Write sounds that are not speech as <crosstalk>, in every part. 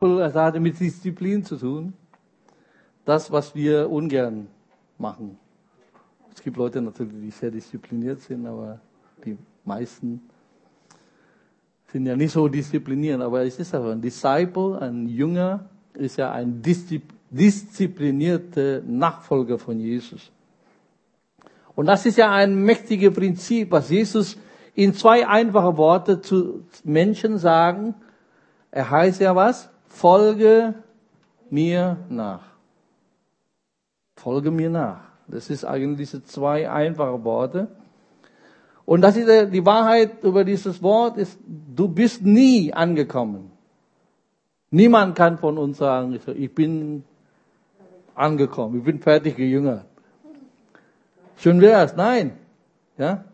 Es hatte mit Disziplin zu tun. Das, was wir ungern machen. Es gibt Leute natürlich, die sehr diszipliniert sind, aber die meisten sind ja nicht so diszipliniert. Aber es ist aber ein Disciple, ein Jünger, ist ja ein disziplinierter Nachfolger von Jesus. Und das ist ja ein mächtiges Prinzip, was Jesus in zwei einfache Worte zu Menschen sagen. Er heißt ja was? Folge mir nach. Folge mir nach. Das ist eigentlich diese zwei einfache Worte. Und das ist die Wahrheit über dieses Wort ist, du bist nie angekommen. Niemand kann von uns sagen, ich bin angekommen, ich bin fertig gejüngert. Schön wär's, nein. Ja?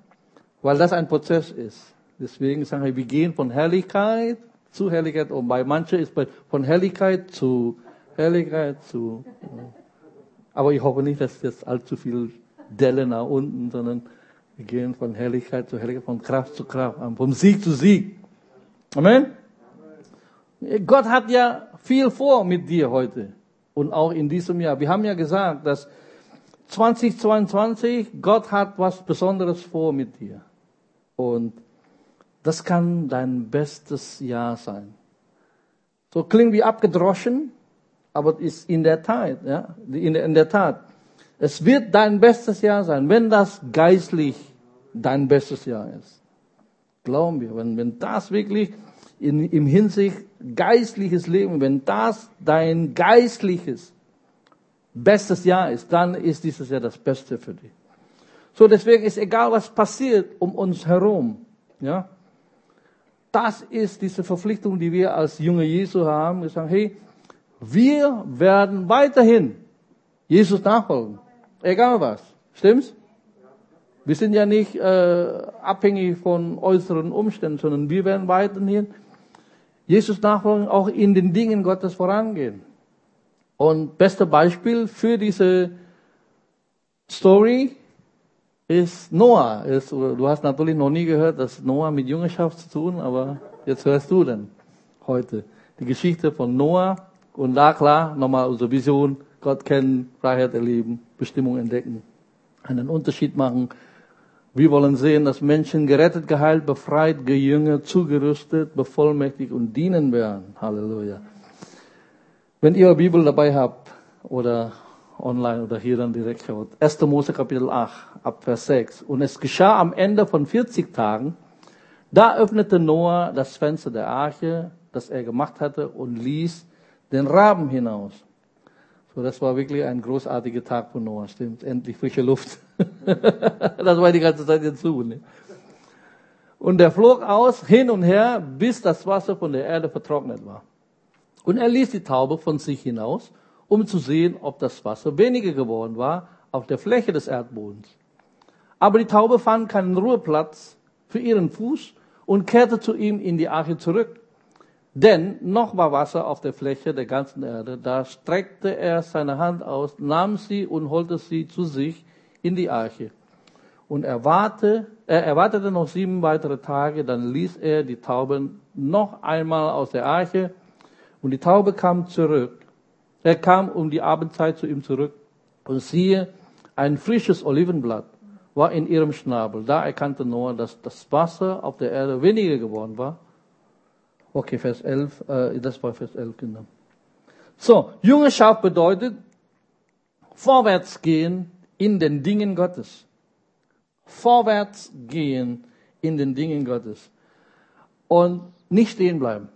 Weil das ein Prozess ist. Deswegen sagen wir, wir gehen von Herrlichkeit zu Herrlichkeit und bei manchen ist von Herrlichkeit zu Herrlichkeit zu. Aber ich hoffe nicht, dass jetzt allzu viel Delle nach unten, sondern wir gehen von Herrlichkeit zu Herrlichkeit, von Kraft zu Kraft, vom Sieg zu Sieg. Amen. Gott hat ja viel vor mit dir heute und auch in diesem Jahr. Wir haben ja gesagt, dass 2022, Gott hat was Besonderes vor mit dir. Und das kann dein bestes Jahr sein. So klingt wie abgedroschen, aber ist in der Tat, ja, in der, in der Tat. Es wird dein bestes Jahr sein, wenn das geistlich dein bestes Jahr ist. Glauben wir, wenn, wenn das wirklich in, im Hinsicht geistliches Leben, wenn das dein geistliches bestes Jahr ist, dann ist dieses Jahr das Beste für dich. So, deswegen ist egal, was passiert um uns herum, ja. Das ist diese Verpflichtung, die wir als junge Jesu haben. Wir sagen, hey, wir werden weiterhin Jesus nachfolgen. Egal was. Stimmt's? Wir sind ja nicht äh, abhängig von äußeren Umständen, sondern wir werden weiterhin Jesus nachfolgen, auch in den Dingen Gottes vorangehen. Und beste Beispiel für diese Story ist Noah. Ist, du hast natürlich noch nie gehört, dass Noah mit Jüngerschaft zu tun, aber jetzt hörst du denn heute die Geschichte von Noah und da klar nochmal unsere Vision, Gott kennen, Freiheit erleben, Bestimmung entdecken, einen Unterschied machen. Wir wollen sehen, dass Menschen gerettet, geheilt, befreit, gejüngert, zugerüstet, bevollmächtigt und dienen werden. Halleluja. Wenn ihr Bibel dabei habt oder online oder hier dann direkt schaut, 1. Mose Kapitel 8, ab Vers 6. Und es geschah am Ende von 40 Tagen, da öffnete Noah das Fenster der Arche, das er gemacht hatte, und ließ den Raben hinaus. So, das war wirklich ein großartiger Tag für Noah, stimmt. Endlich frische Luft. <laughs> das war die ganze Zeit jetzt zu. Ne? Und er flog aus, hin und her, bis das Wasser von der Erde vertrocknet war. Und er ließ die Taube von sich hinaus, um zu sehen, ob das Wasser weniger geworden war auf der Fläche des Erdbodens. Aber die Taube fand keinen Ruheplatz für ihren Fuß und kehrte zu ihm in die Arche zurück. Denn noch war Wasser auf der Fläche der ganzen Erde. Da streckte er seine Hand aus, nahm sie und holte sie zu sich in die Arche. Und er, warte, er erwartete noch sieben weitere Tage, dann ließ er die Tauben noch einmal aus der Arche und die Taube kam zurück. Er kam um die Abendzeit zu ihm zurück und siehe, ein frisches Olivenblatt war in ihrem Schnabel. Da erkannte Noah, dass das Wasser auf der Erde weniger geworden war. Okay, Vers 11, äh, das war Vers 11, genau. So, Jüngerschaft bedeutet vorwärts gehen in den Dingen Gottes. Vorwärts gehen in den Dingen Gottes. Und nicht stehen bleiben.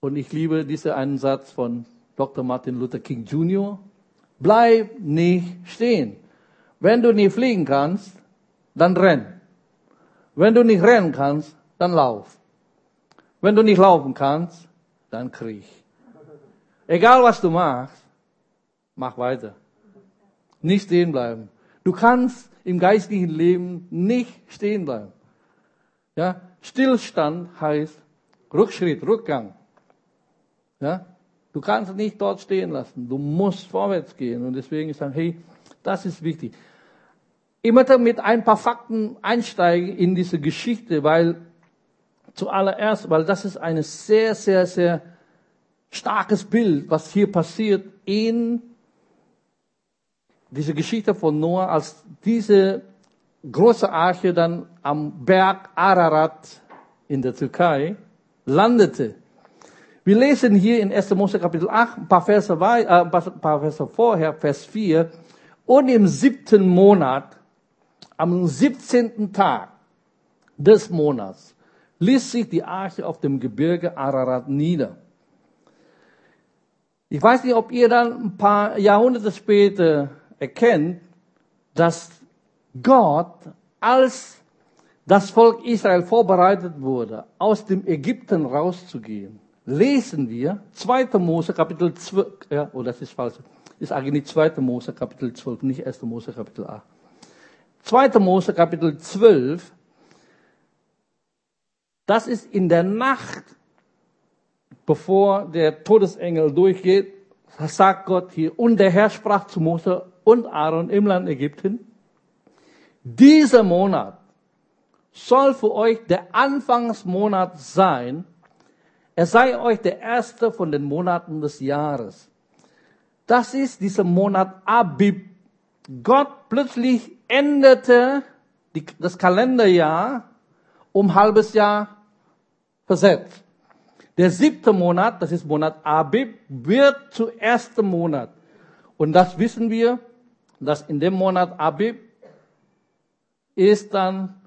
Und ich liebe diesen einen Satz von Dr. Martin Luther King Jr. Bleib nicht stehen. Wenn du nicht fliegen kannst, dann renn. Wenn du nicht rennen kannst, dann lauf. Wenn du nicht laufen kannst, dann kriech. Egal was du machst, mach weiter. Nicht stehen bleiben. Du kannst im geistlichen Leben nicht stehen bleiben. Ja, Stillstand heißt Rückschritt, Rückgang. Ja? Du kannst nicht dort stehen lassen. Du musst vorwärts gehen. Und deswegen ist dann, hey, das ist wichtig. Ich möchte mit ein paar Fakten einsteigen in diese Geschichte, weil zuallererst, weil das ist eine sehr, sehr, sehr starkes Bild, was hier passiert in dieser Geschichte von Noah, als diese große Arche dann am Berg Ararat in der Türkei landete. Wir lesen hier in 1. Mose Kapitel 8, ein paar Verse, äh, ein paar Verse vorher, Vers 4, und im siebten Monat, am 17. Tag des Monats, ließ sich die Arche auf dem Gebirge Ararat nieder. Ich weiß nicht, ob ihr dann ein paar Jahrhunderte später erkennt, dass Gott, als das Volk Israel vorbereitet wurde, aus dem Ägypten rauszugehen, lesen wir 2. Mose Kapitel 12, ja, oh, das ist falsch, ist eigentlich 2. Mose Kapitel 12, nicht 1. Mose Kapitel 8. 2. Mose Kapitel 12, das ist in der Nacht, bevor der Todesengel durchgeht, sagt Gott hier, und der Herr sprach zu Mose und Aaron im Land Ägypten, dieser Monat soll für euch der Anfangsmonat sein. Er sei euch der erste von den Monaten des Jahres. Das ist dieser Monat Abib. Gott plötzlich änderte die, das Kalenderjahr um halbes Jahr versetzt. Der siebte Monat, das ist Monat Abib, wird zu ersten Monat. Und das wissen wir, dass in dem Monat Abib ist dann,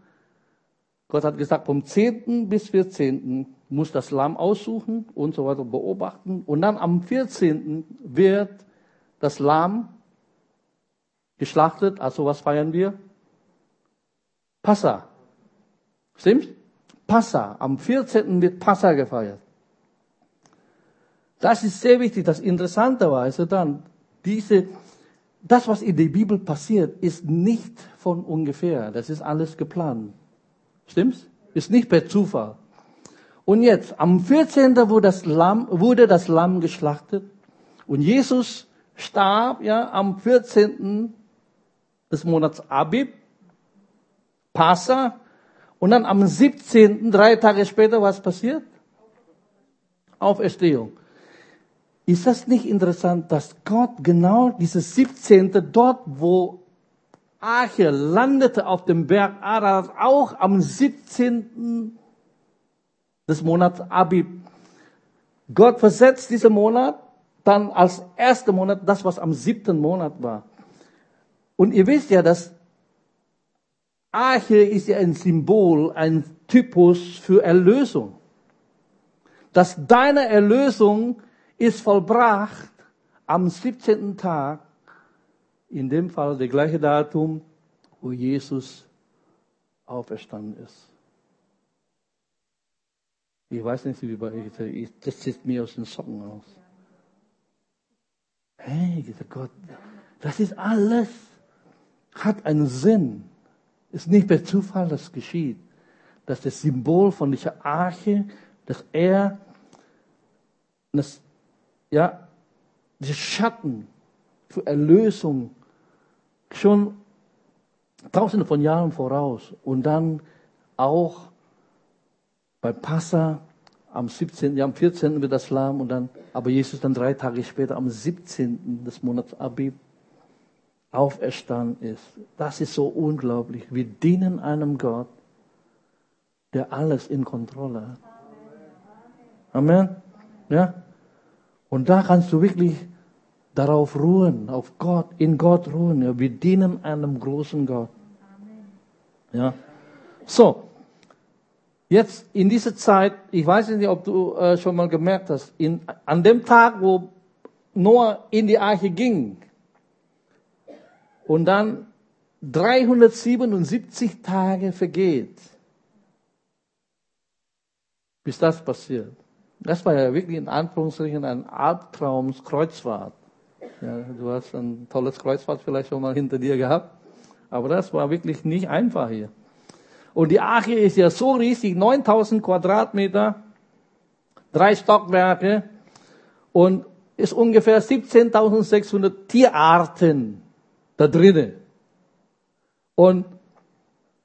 Gott hat gesagt, vom 10. bis 14. muss das Lamm aussuchen und so weiter beobachten. Und dann am 14. wird das Lamm geschlachtet. Also was feiern wir? Passa. Stimmt? Passa. Am 14. wird Passa gefeiert. Das ist sehr wichtig. Das interessanterweise dann, diese das, was in der Bibel passiert, ist nicht von ungefähr. Das ist alles geplant. Stimmt's? Ist nicht per Zufall. Und jetzt, am 14. wurde das Lamm, wurde das Lamm geschlachtet. Und Jesus starb, ja, am 14. des Monats Abib, Passa. Und dann am 17., drei Tage später, was passiert? Auferstehung. Ist das nicht interessant, dass Gott genau dieses 17. dort, wo Arche landete auf dem Berg Ararat, auch am 17. des Monats Abib. Gott versetzt diesen Monat dann als erster Monat das, was am siebten Monat war. Und ihr wisst ja, dass Arche ist ja ein Symbol, ein Typus für Erlösung. Dass deine Erlösung ist vollbracht am 17. Tag, in dem Fall der gleiche Datum, wo Jesus auferstanden ist. Ich weiß nicht, wie bei euch, das zieht mir aus den Socken aus. Hey, dieser Gott, das ist alles, hat einen Sinn. Ist nicht per Zufall, das geschieht. Das ist das Symbol von dieser Arche, dass er das ja, die Schatten für Erlösung schon tausende von Jahren voraus und dann auch bei Passa am 17., ja, am 14. wird das Lamm und dann, aber Jesus dann drei Tage später am 17. des Monats Abib auferstanden ist. Das ist so unglaublich. Wir dienen einem Gott, der alles in Kontrolle hat. Amen. Ja? Und da kannst du wirklich darauf ruhen, auf Gott, in Gott ruhen. Ja, wir dienen einem großen Gott. Ja. So. Jetzt in dieser Zeit, ich weiß nicht, ob du äh, schon mal gemerkt hast, in, an dem Tag, wo Noah in die Arche ging und dann 377 Tage vergeht, bis das passiert. Das war ja wirklich in Anführungsstrichen ein Albtraumskreuzfahrt. Ja, du hast ein tolles Kreuzfahrt vielleicht schon mal hinter dir gehabt. Aber das war wirklich nicht einfach hier. Und die Arche ist ja so riesig, 9000 Quadratmeter, drei Stockwerke und ist ungefähr 17.600 Tierarten da drinnen. Und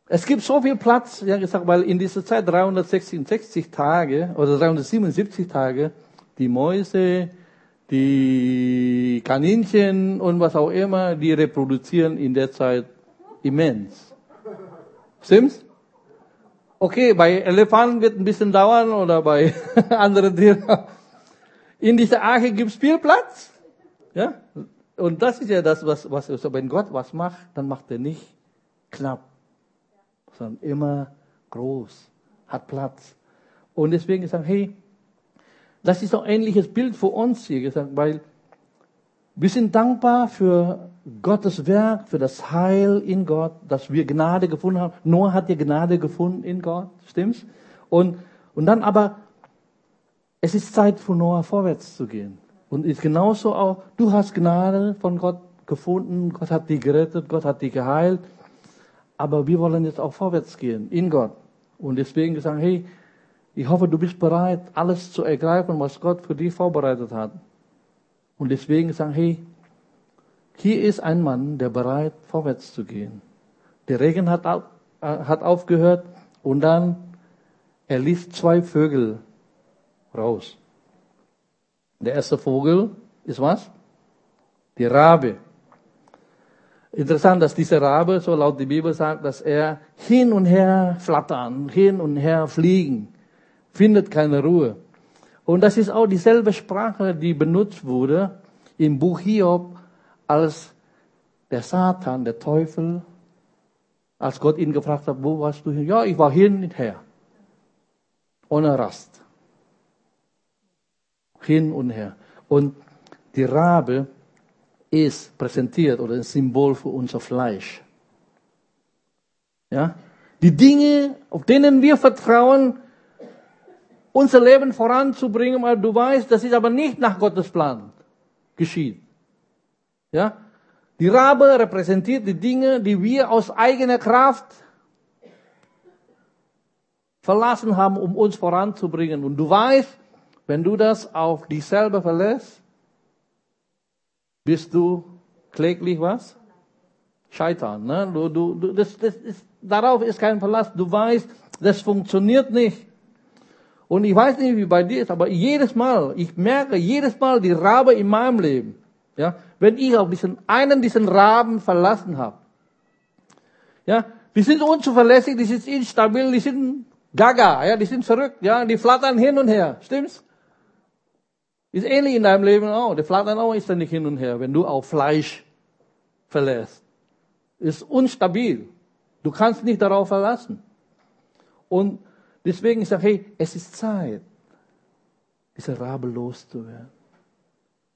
es gibt so viel Platz, ja gesagt, weil in dieser Zeit 366 Tage oder 377 Tage die Mäuse, die Kaninchen und was auch immer, die reproduzieren in der Zeit immens. Stimmt's? Okay, bei Elefanten wird ein bisschen dauern oder bei <laughs> anderen Tieren. In dieser Arche gibt es viel Platz. Ja? Und das ist ja das, was, was, wenn Gott was macht, dann macht er nicht knapp, sondern immer groß, hat Platz. Und deswegen gesagt, hey, das ist doch ein ähnliches Bild für uns hier gesagt, weil wir sind dankbar für Gottes Werk, für das Heil in Gott, dass wir Gnade gefunden haben. Noah hat ja Gnade gefunden in Gott, stimmt's? Und, und dann aber, es ist Zeit für Noah vorwärts zu gehen. Und ist genauso auch, du hast Gnade von Gott gefunden, Gott hat dich gerettet, Gott hat dich geheilt. Aber wir wollen jetzt auch vorwärts gehen in Gott. Und deswegen gesagt, hey, ich hoffe, du bist bereit, alles zu ergreifen, was Gott für dich vorbereitet hat. Und deswegen sagen, hey, hier ist ein Mann, der bereit, vorwärts zu gehen. Der Regen hat, äh, hat aufgehört und dann, er ließ zwei Vögel raus. Der erste Vogel ist was? Die Rabe. Interessant, dass dieser Rabe, so laut die Bibel sagt, dass er hin und her flattern, hin und her fliegen, findet keine Ruhe. Und das ist auch dieselbe Sprache, die benutzt wurde im Buch Hiob, als der Satan, der Teufel, als Gott ihn gefragt hat, wo warst du hin? Ja, ich war hin und her. Ohne Rast. Hin und her. Und die Rabe ist präsentiert oder ein Symbol für unser Fleisch. Ja? Die Dinge, auf denen wir vertrauen, unser Leben voranzubringen, weil du weißt, das ist aber nicht nach Gottes Plan geschieht. Ja? Die Rabe repräsentiert die Dinge, die wir aus eigener Kraft verlassen haben, um uns voranzubringen. Und du weißt, wenn du das auf dich selber verlässt, bist du kläglich was? Scheitern. Ne? Du, du, das, das ist, darauf ist kein Verlass. Du weißt, das funktioniert nicht. Und ich weiß nicht, wie bei dir ist, aber jedes Mal, ich merke jedes Mal die Rabe in meinem Leben. Ja, wenn ich auf diesen einen diesen Raben verlassen habe. Ja, die sind unzuverlässig, die sind instabil, die sind gaga, ja, die sind verrückt, ja, die flattern hin und her. Stimmt's? Ist ähnlich in deinem Leben auch. Die flattern auch ständig hin und her, wenn du auf Fleisch verlässt. Ist unstabil. Du kannst nicht darauf verlassen. Und Deswegen ich sage, hey, es ist Zeit, diese Rabe loszuwerden.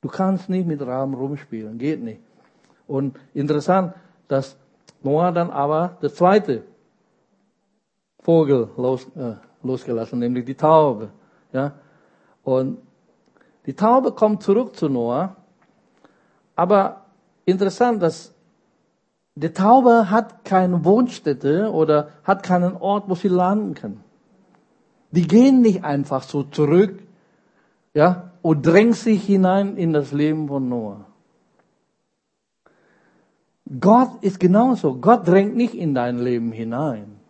Du kannst nicht mit Raben rumspielen, geht nicht. Und interessant, dass Noah dann aber der zweite Vogel los, äh, losgelassen, nämlich die Taube. Ja? Und die Taube kommt zurück zu Noah, aber interessant, dass die Taube hat keine Wohnstätte oder hat keinen Ort, wo sie landen kann. Die gehen nicht einfach so zurück, ja, und drängen sich hinein in das Leben von Noah. Gott ist genauso. Gott drängt nicht in dein Leben hinein.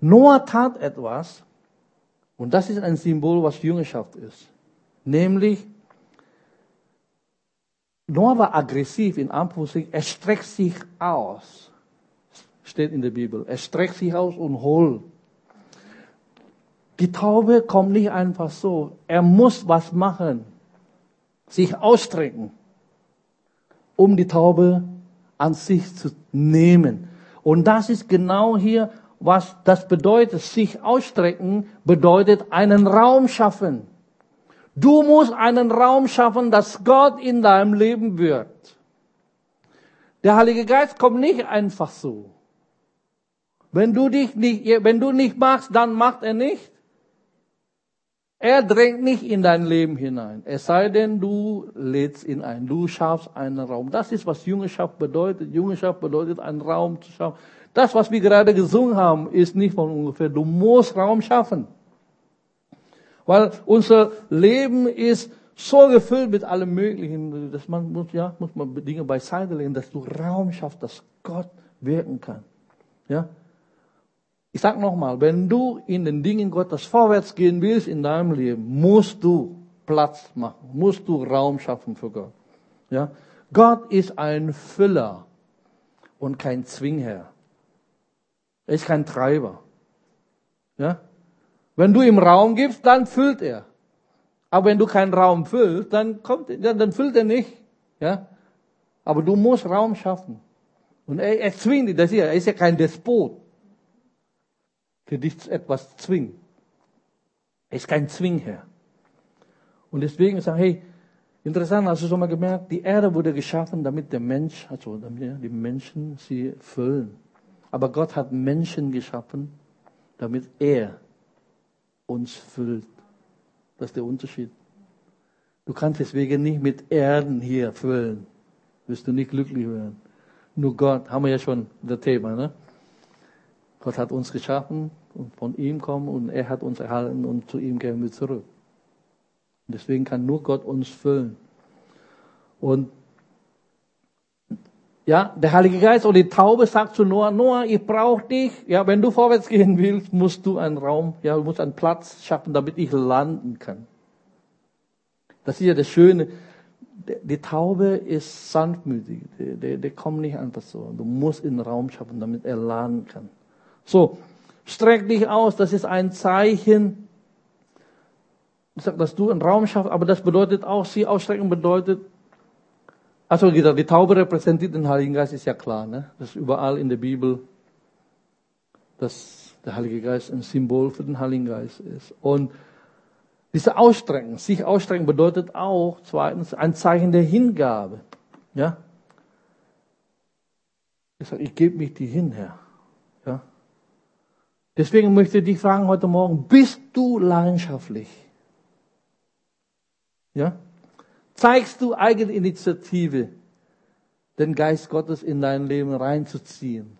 Noah tat etwas, und das ist ein Symbol, was Jüngerschaft ist. Nämlich, Noah war aggressiv in Anführungszeichen, er streckt sich aus steht in der Bibel. Er streckt sich aus und holt. Die Taube kommt nicht einfach so. Er muss was machen. Sich ausstrecken, um die Taube an sich zu nehmen. Und das ist genau hier, was das bedeutet. Sich ausstrecken bedeutet einen Raum schaffen. Du musst einen Raum schaffen, dass Gott in deinem Leben wird. Der Heilige Geist kommt nicht einfach so. Wenn du dich nicht, wenn du nicht machst, dann macht er nicht. Er drängt nicht in dein Leben hinein. Es sei denn, du lädst ihn ein. Du schaffst einen Raum. Das ist, was Jüngerschaft bedeutet. Jüngerschaft bedeutet, einen Raum zu schaffen. Das, was wir gerade gesungen haben, ist nicht von ungefähr. Du musst Raum schaffen. Weil unser Leben ist so gefüllt mit allem Möglichen, dass man muss, ja, muss man Dinge beiseite legen, dass du Raum schaffst, dass Gott wirken kann. Ja? Ich sag nochmal, wenn du in den Dingen Gottes vorwärts gehen willst in deinem Leben, musst du Platz machen, musst du Raum schaffen für Gott. Ja? Gott ist ein Füller und kein Zwingherr. Er ist kein Treiber. Ja? Wenn du ihm Raum gibst, dann füllt er. Aber wenn du keinen Raum füllst, dann kommt, dann füllt er nicht. Ja? Aber du musst Raum schaffen. Und er, er zwingt dich, das hier, er ist ja kein Despot, für dich etwas zwingen. Er ist kein Zwingherr. Und deswegen sagen, hey, interessant, hast du schon mal gemerkt, die Erde wurde geschaffen, damit der Mensch, also damit die Menschen sie füllen. Aber Gott hat Menschen geschaffen, damit er uns füllt. Das ist der Unterschied. Du kannst deswegen nicht mit Erden hier füllen. Wirst du nicht glücklich werden. Nur Gott, haben wir ja schon das Thema, ne? Gott hat uns geschaffen und von ihm kommen und er hat uns erhalten und zu ihm gehen wir zurück. Und deswegen kann nur Gott uns füllen. Und ja, der Heilige Geist oder die Taube sagt zu Noah, Noah, ich brauche dich. Ja, wenn du vorwärts gehen willst, musst du einen Raum, ja, du musst einen Platz schaffen, damit ich landen kann. Das ist ja das Schöne. Die Taube ist sanftmütig. Der, kommt nicht einfach so. Du musst einen Raum schaffen, damit er landen kann. So, streck dich aus. Das ist ein Zeichen, dass du einen Raum schaffst. Aber das bedeutet auch, sie ausstrecken bedeutet, also die Taube repräsentiert den Heiligen Geist, ist ja klar. Ne? Das ist überall in der Bibel, dass der Heilige Geist ein Symbol für den Heiligen Geist ist. Und diese Ausstrecken, sich ausstrecken bedeutet auch zweitens ein Zeichen der Hingabe. Ja? Ich sage, ich gebe mich dir hin, Herr. Deswegen möchte ich dich fragen heute Morgen, bist du leidenschaftlich? Ja? zeigst du eigene Initiative, den Geist Gottes in dein Leben reinzuziehen.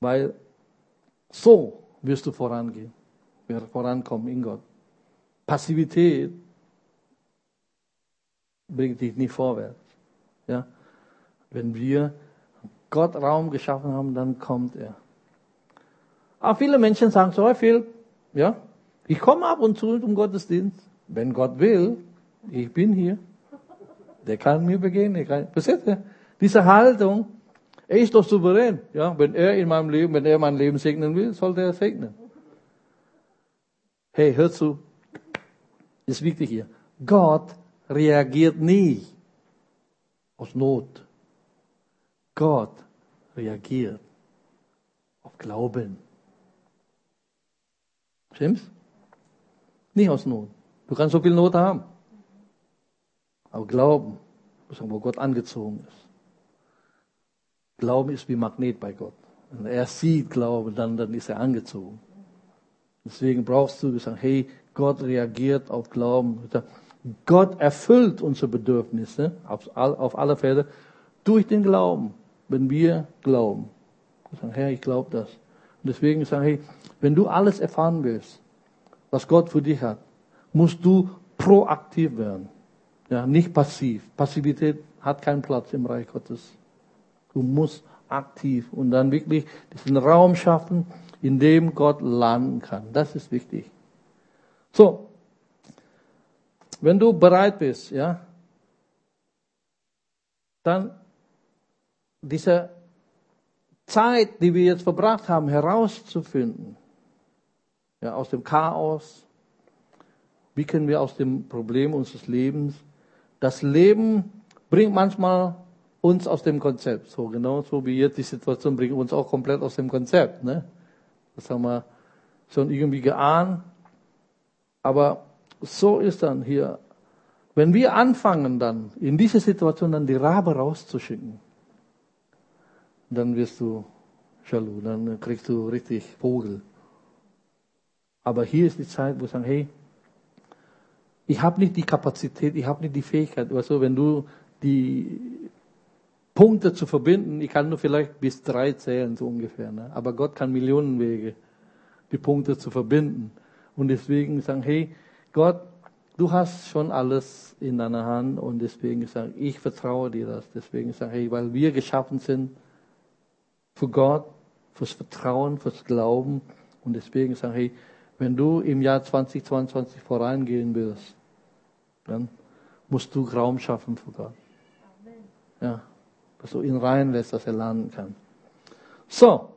Weil so wirst du vorangehen, vorankommen in Gott. Passivität bringt dich nicht vorwärts. Ja? Wenn wir Gott Raum geschaffen haben, dann kommt er. Aber viele Menschen sagen so viel, ja, ich komme ab und zu zum Gottesdienst. Wenn Gott will, ich bin hier. Der kann mir begegnen. Kann, versteht ihr? Diese Haltung, er ist doch souverän. Ja, wenn er in meinem Leben, wenn er mein Leben segnen will, sollte er segnen. Hey, hör zu. Ist wichtig hier. Gott reagiert nie aus Not. Gott reagiert auf Glauben. Stimmt's? Nicht aus Not. Du kannst so viel Not haben. Aber Glauben, wo Gott angezogen ist. Glauben ist wie Magnet bei Gott. Wenn er sieht Glauben, dann, dann ist er angezogen. Deswegen brauchst du sagen, hey, Gott reagiert auf Glauben. Gott erfüllt unsere Bedürfnisse auf, auf alle Fälle durch den Glauben, wenn wir glauben. Wir sagen, Herr, ich glaube das. Und deswegen sagen, hey, wenn du alles erfahren willst, was Gott für dich hat, musst du proaktiv werden. Ja, nicht passiv. Passivität hat keinen Platz im Reich Gottes. Du musst aktiv und dann wirklich diesen Raum schaffen, in dem Gott landen kann. Das ist wichtig. So. Wenn du bereit bist, ja, dann diese Zeit, die wir jetzt verbracht haben, herauszufinden, ja, aus dem Chaos, wie können wir aus dem Problem unseres Lebens das Leben bringt manchmal uns aus dem Konzept. So genau so wie jetzt die Situation bringt uns auch komplett aus dem Konzept. Ne? Das haben wir schon irgendwie geahnt. Aber so ist dann hier. Wenn wir anfangen dann in diese Situation dann die Rabe rauszuschicken, dann wirst du jaloux, dann kriegst du richtig Vogel. Aber hier ist die Zeit, wo wir sagen, hey, ich habe nicht die Kapazität, ich habe nicht die Fähigkeit. Also wenn du die Punkte zu verbinden, ich kann nur vielleicht bis drei zählen, so ungefähr. Ne? Aber Gott kann Millionen Wege, die Punkte zu verbinden. Und deswegen sagen, hey, Gott, du hast schon alles in deiner Hand und deswegen sagen, ich vertraue dir das. Deswegen sagen, hey, weil wir geschaffen sind für Gott fürs Vertrauen, fürs Glauben. Und deswegen sage ich, wenn du im Jahr 2022 vorangehen willst, dann musst du Raum schaffen für Gott. Ja, dass du ihn reinlässt, dass er lernen kann. So,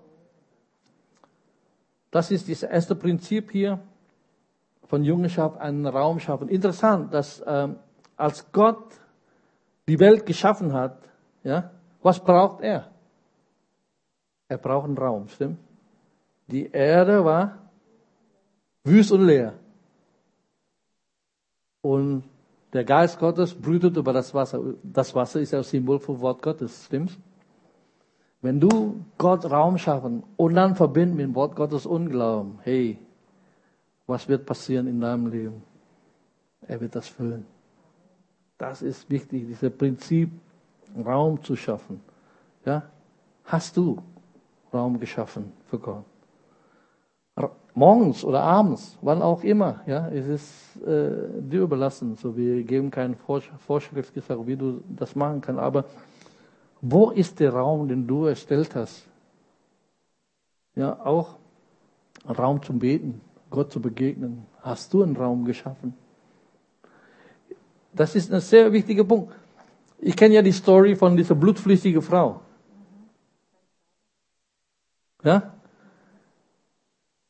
das ist das erste Prinzip hier von Jüngerschaft, einen Raum schaffen. Interessant, dass ähm, als Gott die Welt geschaffen hat, ja, was braucht er? Er braucht einen Raum, stimmt? Die Erde war wüst und leer. Und der Geist Gottes brütet über das Wasser. Das Wasser ist ja Symbol für Wort Gottes, stimmt's? Wenn du Gott Raum schaffen und dann verbinden mit dem Wort Gottes Unglauben, hey, was wird passieren in deinem Leben? Er wird das füllen. Das ist wichtig, dieses Prinzip, Raum zu schaffen. Ja? Hast du Raum geschaffen für Gott? Morgens oder abends, wann auch immer, ja, es ist äh, dir überlassen. So, wir geben keine Vorschrift, wie du das machen kannst. Aber wo ist der Raum, den du erstellt hast? Ja, auch Raum zum Beten, Gott zu begegnen. Hast du einen Raum geschaffen? Das ist ein sehr wichtiger Punkt. Ich kenne ja die Story von dieser blutflüssigen Frau. Ja?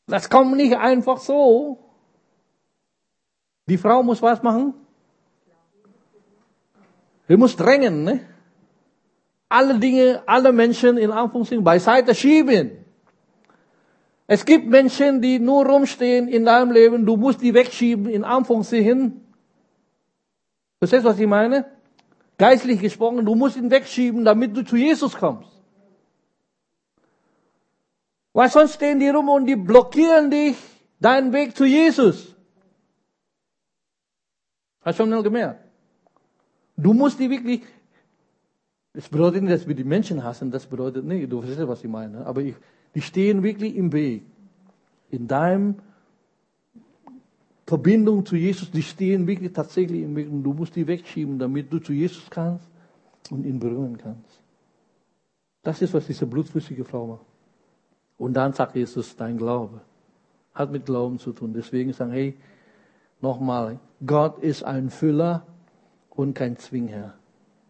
Das kommt nicht einfach so. Die Frau muss was machen? Sie muss drängen, ne? Alle Dinge, alle Menschen in Anführungszeichen beiseite schieben. Es gibt Menschen, die nur rumstehen in deinem Leben, du musst die wegschieben, in Anführungszeichen. Verstehst du, was ich meine? Geistlich gesprochen, du musst ihn wegschieben, damit du zu Jesus kommst. Weil sonst stehen die rum und die blockieren dich, deinen Weg zu Jesus. Hast du schon mal gemerkt? Du musst die wirklich, das bedeutet nicht, dass wir die Menschen hassen, das bedeutet nicht, du verstehst, was ich meine. Aber ich, die stehen wirklich im Weg. In deinem Verbindung zu Jesus, die stehen wirklich tatsächlich im Weg und du musst die wegschieben, damit du zu Jesus kannst und ihn berühren kannst. Das ist, was diese blutflüssige Frau macht. Und dann sagt Jesus, dein Glaube hat mit Glauben zu tun. Deswegen sagen, hey, nochmal, Gott ist ein Füller und kein Zwingherr.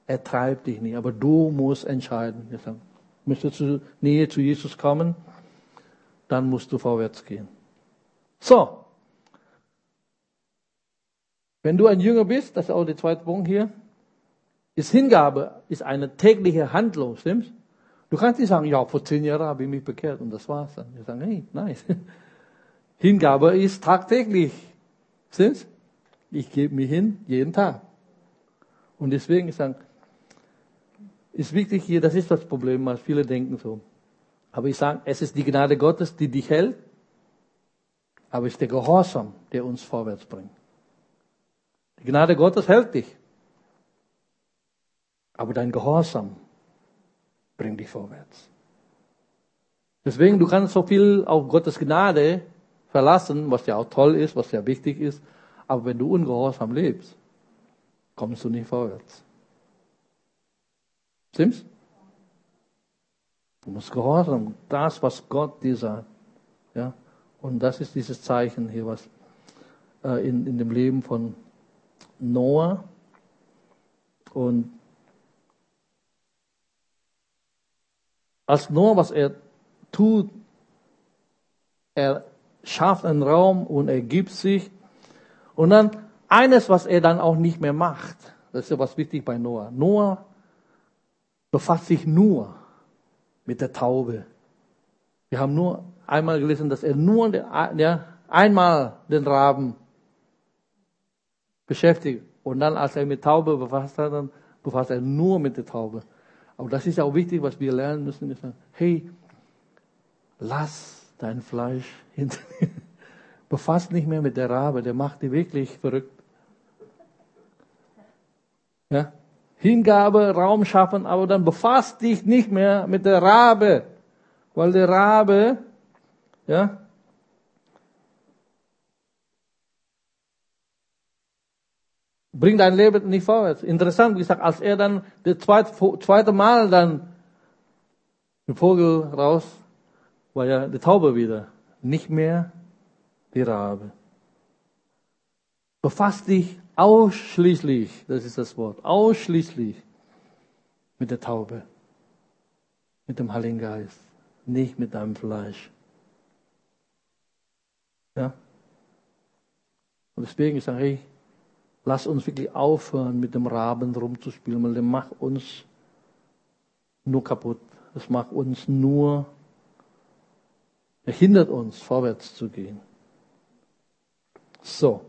Er treibt dich nicht, aber du musst entscheiden. Sagen, möchtest du Nähe zu Jesus kommen, dann musst du vorwärts gehen. So, wenn du ein Jünger bist, das ist auch der zweite Punkt hier, ist Hingabe, ist eine tägliche Handlung, stimmt's? Du kannst nicht sagen, ja, vor zehn Jahren habe ich mich bekehrt und das war's dann. Wir sagen, hey, nein. <laughs> Hingabe ist tagtäglich. Stimmt's? Ich gebe mich hin jeden Tag. Und deswegen ist dann, ist wichtig hier, das ist das Problem, was viele denken so. Aber ich sage, es ist die Gnade Gottes, die dich hält, aber es ist der Gehorsam, der uns vorwärts bringt. Die Gnade Gottes hält dich. Aber dein Gehorsam bringt dich vorwärts. Deswegen, du kannst so viel auf Gottes Gnade verlassen, was ja auch toll ist, was ja wichtig ist. Aber wenn du ungehorsam lebst, kommst du nicht vorwärts. Stimmt's? Du musst gehorsam, das, was Gott dir sagt. Ja? Und das ist dieses Zeichen hier, was äh, in, in dem Leben von Noah und als Noah, was er tut, er schafft einen Raum und er gibt sich. Und dann eines, was er dann auch nicht mehr macht, das ist ja was wichtig bei Noah. Noah befasst sich nur mit der Taube. Wir haben nur einmal gelesen, dass er nur ja, einmal den Raben beschäftigt. Und dann, als er mit Taube befasst hat, dann befasst er nur mit der Taube. Aber das ist auch wichtig, was wir lernen müssen. Ist, hey, lass dein Fleisch hinter dir. <laughs> Befasst nicht mehr mit der Rabe, der macht dich wirklich verrückt. Ja? Hingabe, Raum schaffen, aber dann befasst dich nicht mehr mit der Rabe. Weil der Rabe, ja, bringt dein Leben nicht vorwärts. Interessant, wie gesagt, als er dann das zweite, zweite Mal dann den Vogel raus war ja die Taube wieder, nicht mehr die Rabe. Befass dich ausschließlich, das ist das Wort, ausschließlich mit der Taube, mit dem Heiligen Geist, nicht mit deinem Fleisch. Ja? Und deswegen sage ich, lass uns wirklich aufhören, mit dem Raben rumzuspielen, weil der macht uns nur kaputt. Das macht uns nur, er hindert uns, vorwärts zu gehen. So.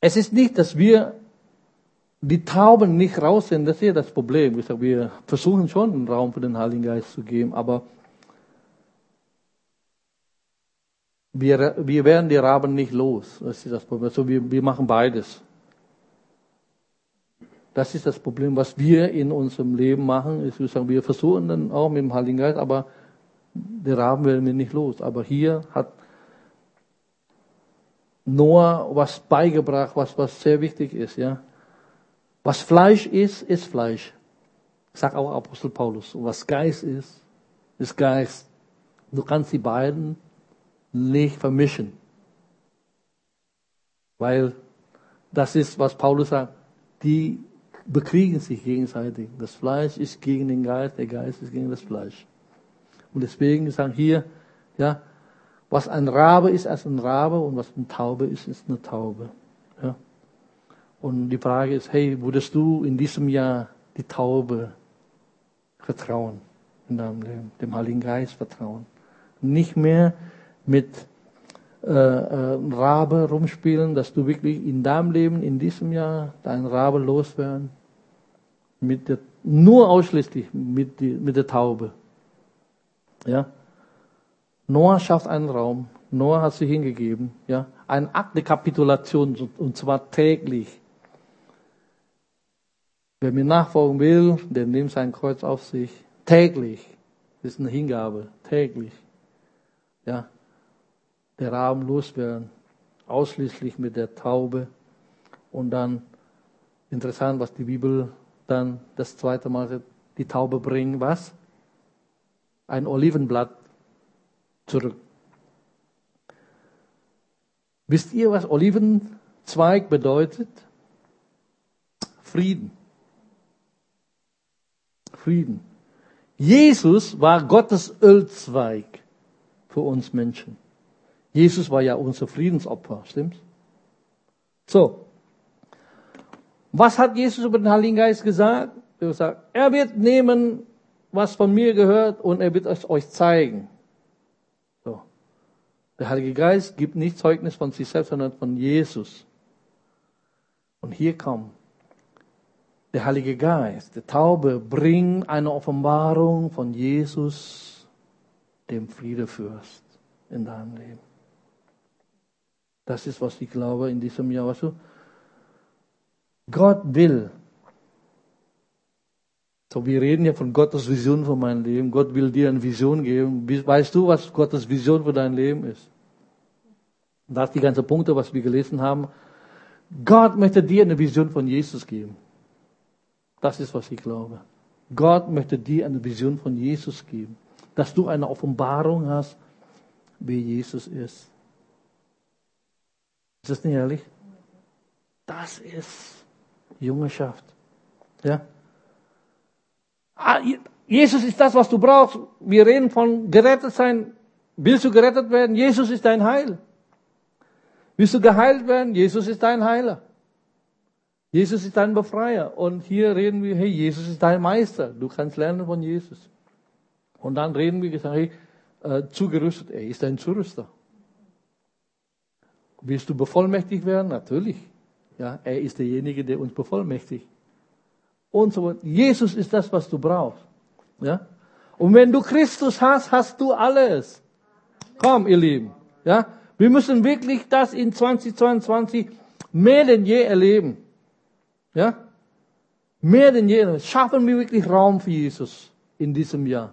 Es ist nicht, dass wir die Tauben nicht raus sind, das ist ja das Problem. Wir versuchen schon einen Raum für den Heiligen Geist zu geben, aber wir, wir werden die Raben nicht los. Das ist das Problem. Also wir, wir machen beides. Das ist das Problem, was wir in unserem Leben machen. Ist, wir, sagen, wir versuchen dann auch mit dem Heiligen Geist, aber die Raben werden wir nicht los. Aber hier hat Noah was beigebracht, was, was sehr wichtig ist, ja. Was Fleisch ist, ist Fleisch. Sagt auch Apostel Paulus. Was Geist ist, ist Geist. Du kannst die beiden nicht vermischen. Weil das ist, was Paulus sagt, die bekriegen sich gegenseitig. Das Fleisch ist gegen den Geist, der Geist ist gegen das Fleisch. Und deswegen sagen hier, ja, was ein Rabe ist, ist ein Rabe und was eine Taube ist, ist eine Taube. Ja. Und die Frage ist, hey, würdest du in diesem Jahr die Taube vertrauen in deinem Leben, dem Heiligen Geist vertrauen? Nicht mehr mit äh, äh, Rabe rumspielen, dass du wirklich in deinem Leben in diesem Jahr deinen Rabe loswerden. Mit der, nur ausschließlich mit, die, mit der Taube. Ja. Noah schafft einen Raum. Noah hat sich hingegeben. Ja. Ein Akt der Kapitulation und zwar täglich. Wer mir nachfolgen will, der nimmt sein Kreuz auf sich. Täglich. Das ist eine Hingabe. Täglich. Ja der Raben loswerden. Ausschließlich mit der Taube. Und dann, interessant, was die Bibel dann das zweite Mal die Taube bringen, was? Ein Olivenblatt zurück. Wisst ihr, was Olivenzweig bedeutet? Frieden. Frieden. Jesus war Gottes Ölzweig für uns Menschen. Jesus war ja unser Friedensopfer, stimmt's? So. Was hat Jesus über den Heiligen Geist gesagt? Er, gesagt, er wird nehmen, was von mir gehört, und er wird es euch zeigen. So. Der Heilige Geist gibt nicht Zeugnis von sich selbst, sondern von Jesus. Und hier kommt der Heilige Geist, der Taube, bringt eine Offenbarung von Jesus, dem Friedefürst, in deinem Leben. Das ist, was ich glaube in diesem Jahr. Weißt du? Gott will. So, wir reden ja von Gottes Vision für mein Leben. Gott will dir eine Vision geben. Weißt du, was Gottes Vision für dein Leben ist? Das sind die ganzen Punkte, was wir gelesen haben. Gott möchte dir eine Vision von Jesus geben. Das ist, was ich glaube. Gott möchte dir eine Vision von Jesus geben. Dass du eine Offenbarung hast, wie Jesus ist. Ist das nicht ehrlich? Das ist Jüngerschaft. Ja? Ah, Jesus ist das, was du brauchst. Wir reden von gerettet sein. Willst du gerettet werden? Jesus ist dein Heil. Willst du geheilt werden? Jesus ist dein Heiler. Jesus ist dein Befreier. Und hier reden wir, hey, Jesus ist dein Meister. Du kannst lernen von Jesus. Und dann reden wir, gesagt, hey, äh, zugerüstet. Er ist dein Zurüster. Willst du bevollmächtigt werden? Natürlich. Ja, er ist derjenige, der uns bevollmächtigt. Und so Jesus ist das, was du brauchst. Ja? Und wenn du Christus hast, hast du alles. Komm, ihr Lieben. Ja? Wir müssen wirklich das in 2022 mehr denn je erleben. Ja? Mehr denn je. Schaffen wir wirklich Raum für Jesus in diesem Jahr.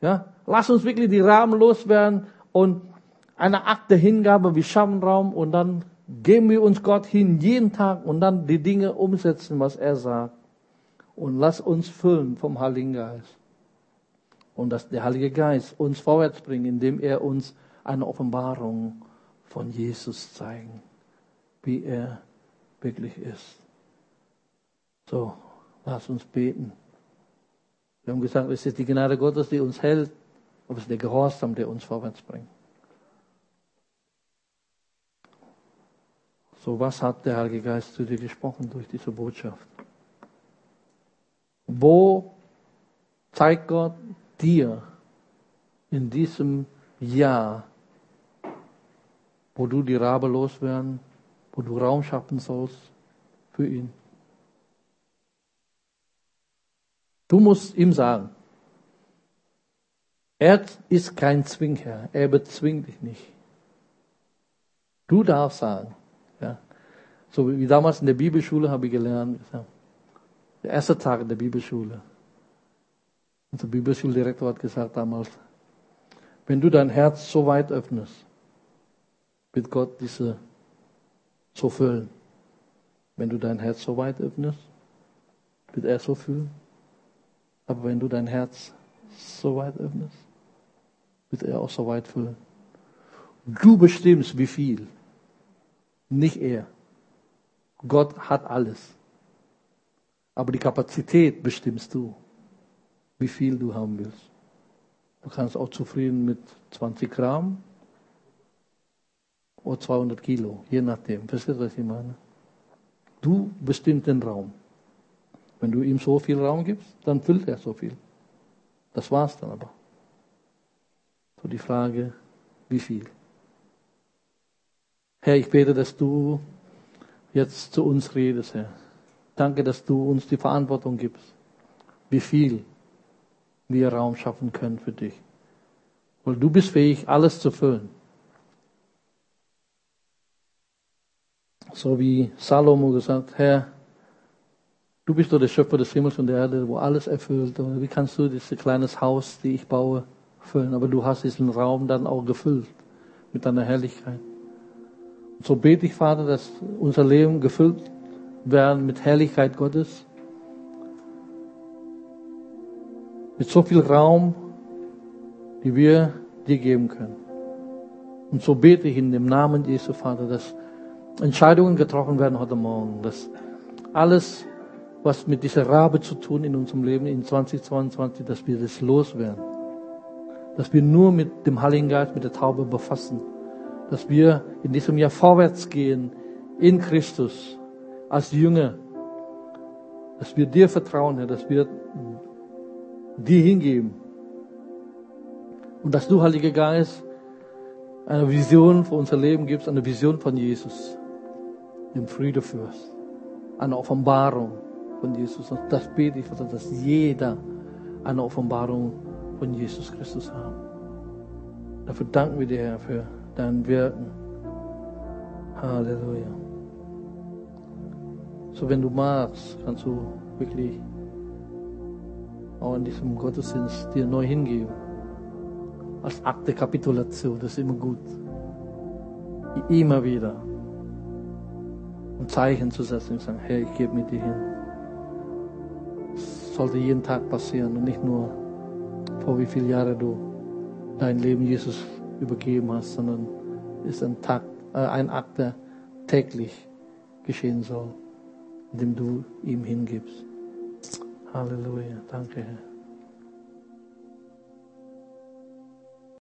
Ja? Lass uns wirklich die Rahmen loswerden und eine Akt der Hingabe, wir schaffen Raum und dann geben wir uns Gott hin jeden Tag und dann die Dinge umsetzen, was er sagt. Und lass uns füllen vom Heiligen Geist. Und dass der Heilige Geist uns vorwärts bringt, indem er uns eine Offenbarung von Jesus zeigt, wie er wirklich ist. So, lass uns beten. Wir haben gesagt, es ist die Gnade Gottes, die uns hält, aber es ist der Gehorsam, der uns vorwärts bringt. So, was hat der Heilige Geist zu dir gesprochen durch diese Botschaft? Wo zeigt Gott dir in diesem Jahr, wo du die Rabe loswerden, wo du Raum schaffen sollst für ihn? Du musst ihm sagen, er ist kein Zwingherr, er bezwingt dich nicht. Du darfst sagen, ja. So wie damals in der Bibelschule habe ich gelernt, ja. der erste Tag in der Bibelschule. Unser Bibelschuldirektor hat gesagt damals, wenn du dein Herz so weit öffnest, wird Gott diese so füllen. Wenn du dein Herz so weit öffnest, wird er so füllen. Aber wenn du dein Herz so weit öffnest, wird er auch so weit füllen. Du bestimmst, wie viel. Nicht er. Gott hat alles. Aber die Kapazität bestimmst du, wie viel du haben willst. Du kannst auch zufrieden mit 20 Gramm oder 200 Kilo, je nachdem. Verstehst du, was ich meine? Du bestimmst den Raum. Wenn du ihm so viel Raum gibst, dann füllt er so viel. Das war's dann aber. So die Frage, wie viel? Herr, ich bete, dass du jetzt zu uns redest, Herr. Danke, dass du uns die Verantwortung gibst, wie viel wir Raum schaffen können für dich. Weil du bist fähig, alles zu füllen. So wie Salomo gesagt, Herr, du bist doch der Schöpfer des Himmels und der Erde, wo alles erfüllt. Und wie kannst du dieses kleines Haus, die ich baue, füllen? Aber du hast diesen Raum dann auch gefüllt mit deiner Herrlichkeit. So bete ich, Vater, dass unser Leben gefüllt werden mit Herrlichkeit Gottes. Mit so viel Raum, die wir dir geben können. Und so bete ich in dem Namen Jesu, Vater, dass Entscheidungen getroffen werden heute Morgen, dass alles, was mit dieser Rabe zu tun in unserem Leben in 2022, dass wir das loswerden. Dass wir nur mit dem Heiligen Geist, mit der Taube befassen dass wir in diesem Jahr vorwärts gehen in Christus als Jünger, dass wir dir vertrauen, Herr, dass wir dir hingeben und dass du, Heiliger Geist, eine Vision für unser Leben gibst, eine Vision von Jesus, dem Friede führst, eine Offenbarung von Jesus. Und das bete ich, dass jeder eine Offenbarung von Jesus Christus hat. Dafür danken wir dir, Herr, für dein Wirken. Halleluja. So, wenn du magst, kannst du wirklich auch in diesem Gottesdienst dir neu hingeben. Als Akt der Kapitulation, das ist immer gut. Immer wieder. Um Zeichen zu setzen und sagen, Herr, ich gebe mit dir hin. Das sollte jeden Tag passieren und nicht nur vor wie viele Jahre du dein Leben Jesus übergeben hast, sondern ist ein, Takt, äh, ein Akt, der täglich geschehen soll, indem du ihm hingibst. Halleluja. Danke, Herr.